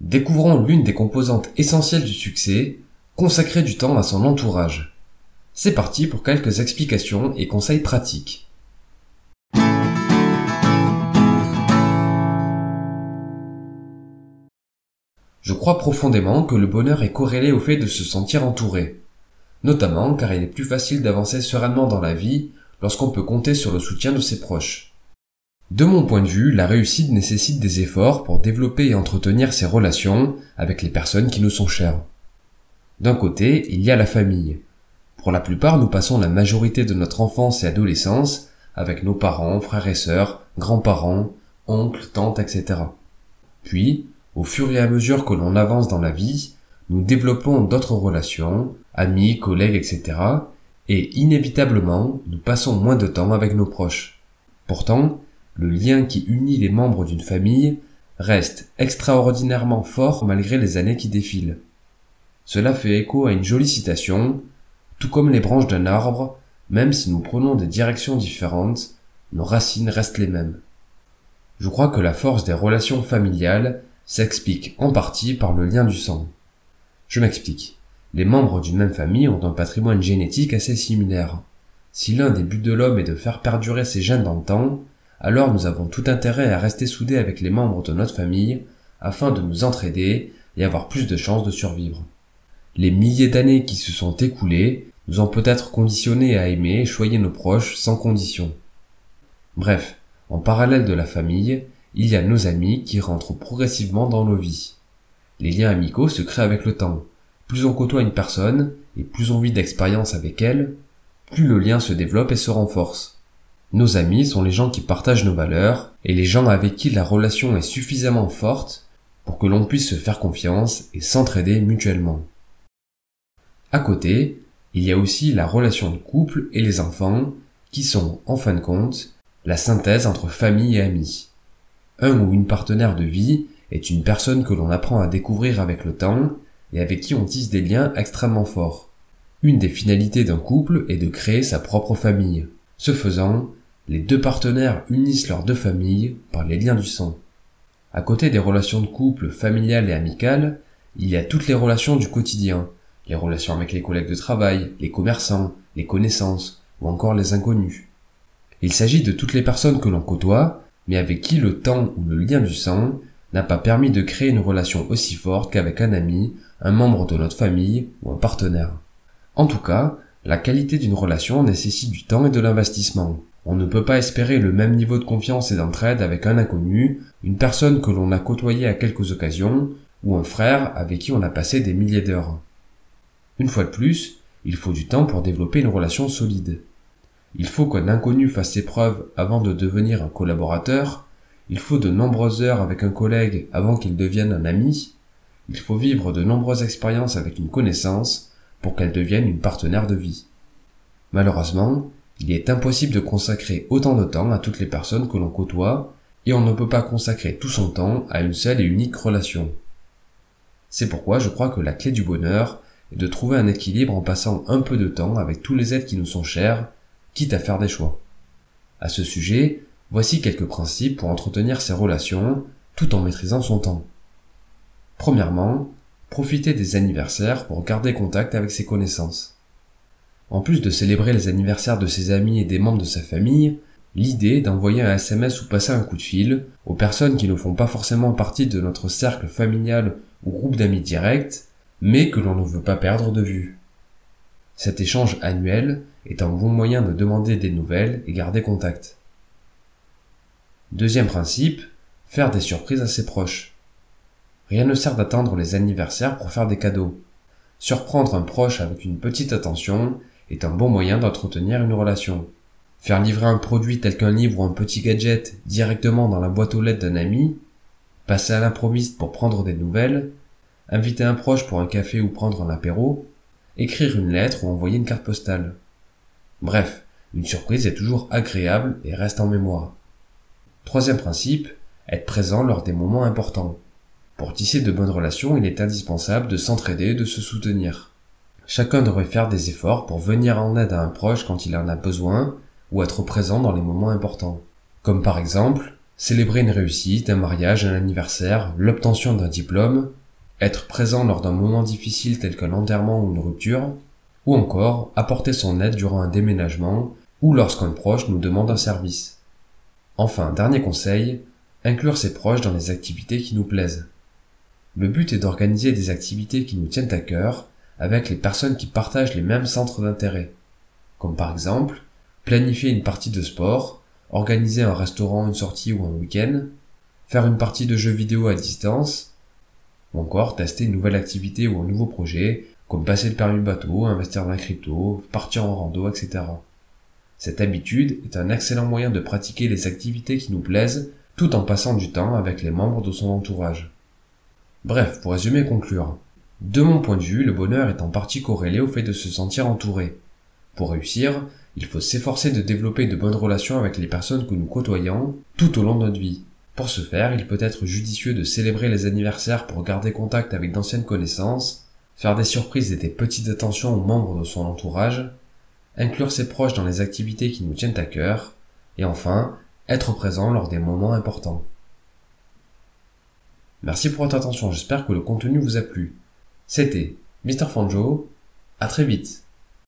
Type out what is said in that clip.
Découvrons l'une des composantes essentielles du succès, consacrer du temps à son entourage. C'est parti pour quelques explications et conseils pratiques. Je crois profondément que le bonheur est corrélé au fait de se sentir entouré, notamment car il est plus facile d'avancer sereinement dans la vie lorsqu'on peut compter sur le soutien de ses proches. De mon point de vue, la réussite nécessite des efforts pour développer et entretenir ses relations avec les personnes qui nous sont chères. D'un côté, il y a la famille. Pour la plupart, nous passons la majorité de notre enfance et adolescence avec nos parents, frères et sœurs, grands-parents, oncles, tantes, etc. Puis, au fur et à mesure que l'on avance dans la vie, nous développons d'autres relations, amis, collègues, etc. Et inévitablement, nous passons moins de temps avec nos proches. Pourtant, le lien qui unit les membres d'une famille reste extraordinairement fort malgré les années qui défilent. Cela fait écho à une jolie citation, tout comme les branches d'un arbre, même si nous prenons des directions différentes, nos racines restent les mêmes. Je crois que la force des relations familiales s'explique en partie par le lien du sang. Je m'explique. Les membres d'une même famille ont un patrimoine génétique assez similaire. Si l'un des buts de l'homme est de faire perdurer ses gènes dans le temps, alors nous avons tout intérêt à rester soudés avec les membres de notre famille afin de nous entraider et avoir plus de chances de survivre. Les milliers d'années qui se sont écoulées nous ont peut-être conditionnés à aimer et choyer nos proches sans condition. Bref, en parallèle de la famille, il y a nos amis qui rentrent progressivement dans nos vies. Les liens amicaux se créent avec le temps. Plus on côtoie une personne et plus on vit d'expérience avec elle, plus le lien se développe et se renforce. Nos amis sont les gens qui partagent nos valeurs et les gens avec qui la relation est suffisamment forte pour que l'on puisse se faire confiance et s'entraider mutuellement. À côté, il y a aussi la relation de couple et les enfants qui sont, en fin de compte, la synthèse entre famille et amis. Un ou une partenaire de vie est une personne que l'on apprend à découvrir avec le temps et avec qui on tisse des liens extrêmement forts. Une des finalités d'un couple est de créer sa propre famille. Ce faisant, les deux partenaires unissent leurs deux familles par les liens du sang. À côté des relations de couple familiales et amicales, il y a toutes les relations du quotidien, les relations avec les collègues de travail, les commerçants, les connaissances ou encore les inconnus. Il s'agit de toutes les personnes que l'on côtoie, mais avec qui le temps ou le lien du sang n'a pas permis de créer une relation aussi forte qu'avec un ami, un membre de notre famille ou un partenaire. En tout cas, la qualité d'une relation nécessite du temps et de l'investissement. On ne peut pas espérer le même niveau de confiance et d'entraide avec un inconnu, une personne que l'on a côtoyée à quelques occasions, ou un frère avec qui on a passé des milliers d'heures. Une fois de plus, il faut du temps pour développer une relation solide. Il faut qu'un inconnu fasse ses preuves avant de devenir un collaborateur, il faut de nombreuses heures avec un collègue avant qu'il devienne un ami, il faut vivre de nombreuses expériences avec une connaissance pour qu'elle devienne une partenaire de vie. Malheureusement, il est impossible de consacrer autant de temps à toutes les personnes que l'on côtoie, et on ne peut pas consacrer tout son temps à une seule et unique relation. C'est pourquoi je crois que la clé du bonheur est de trouver un équilibre en passant un peu de temps avec tous les êtres qui nous sont chers, quitte à faire des choix. À ce sujet, voici quelques principes pour entretenir ses relations tout en maîtrisant son temps. Premièrement, profitez des anniversaires pour garder contact avec ses connaissances. En plus de célébrer les anniversaires de ses amis et des membres de sa famille, l'idée d'envoyer un SMS ou passer un coup de fil aux personnes qui ne font pas forcément partie de notre cercle familial ou groupe d'amis direct, mais que l'on ne veut pas perdre de vue. Cet échange annuel est un bon moyen de demander des nouvelles et garder contact. Deuxième principe, faire des surprises à ses proches. Rien ne sert d'attendre les anniversaires pour faire des cadeaux. Surprendre un proche avec une petite attention est un bon moyen d'entretenir une relation. Faire livrer un produit tel qu'un livre ou un petit gadget directement dans la boîte aux lettres d'un ami, passer à l'improviste pour prendre des nouvelles, inviter un proche pour un café ou prendre un apéro, écrire une lettre ou envoyer une carte postale. Bref, une surprise est toujours agréable et reste en mémoire. Troisième principe, être présent lors des moments importants. Pour tisser de bonnes relations, il est indispensable de s'entraider et de se soutenir. Chacun devrait faire des efforts pour venir en aide à un proche quand il en a besoin ou être présent dans les moments importants. Comme par exemple, célébrer une réussite, un mariage, un anniversaire, l'obtention d'un diplôme, être présent lors d'un moment difficile tel qu'un enterrement ou une rupture, ou encore apporter son aide durant un déménagement ou lorsqu'un proche nous demande un service. Enfin, dernier conseil, inclure ses proches dans les activités qui nous plaisent. Le but est d'organiser des activités qui nous tiennent à cœur avec les personnes qui partagent les mêmes centres d'intérêt, comme par exemple planifier une partie de sport, organiser un restaurant, une sortie ou un week-end, faire une partie de jeux vidéo à distance, ou encore tester une nouvelle activité ou un nouveau projet, comme passer le permis bateau, investir dans la crypto, partir en rando, etc. Cette habitude est un excellent moyen de pratiquer les activités qui nous plaisent tout en passant du temps avec les membres de son entourage. Bref, pour résumer et conclure, de mon point de vue, le bonheur est en partie corrélé au fait de se sentir entouré. Pour réussir, il faut s'efforcer de développer de bonnes relations avec les personnes que nous côtoyons tout au long de notre vie. Pour ce faire, il peut être judicieux de célébrer les anniversaires pour garder contact avec d'anciennes connaissances, faire des surprises et des petites attentions aux membres de son entourage, inclure ses proches dans les activités qui nous tiennent à cœur, et enfin, être présent lors des moments importants. Merci pour votre attention, j'espère que le contenu vous a plu. C'était Mr. Fanjo, à très vite.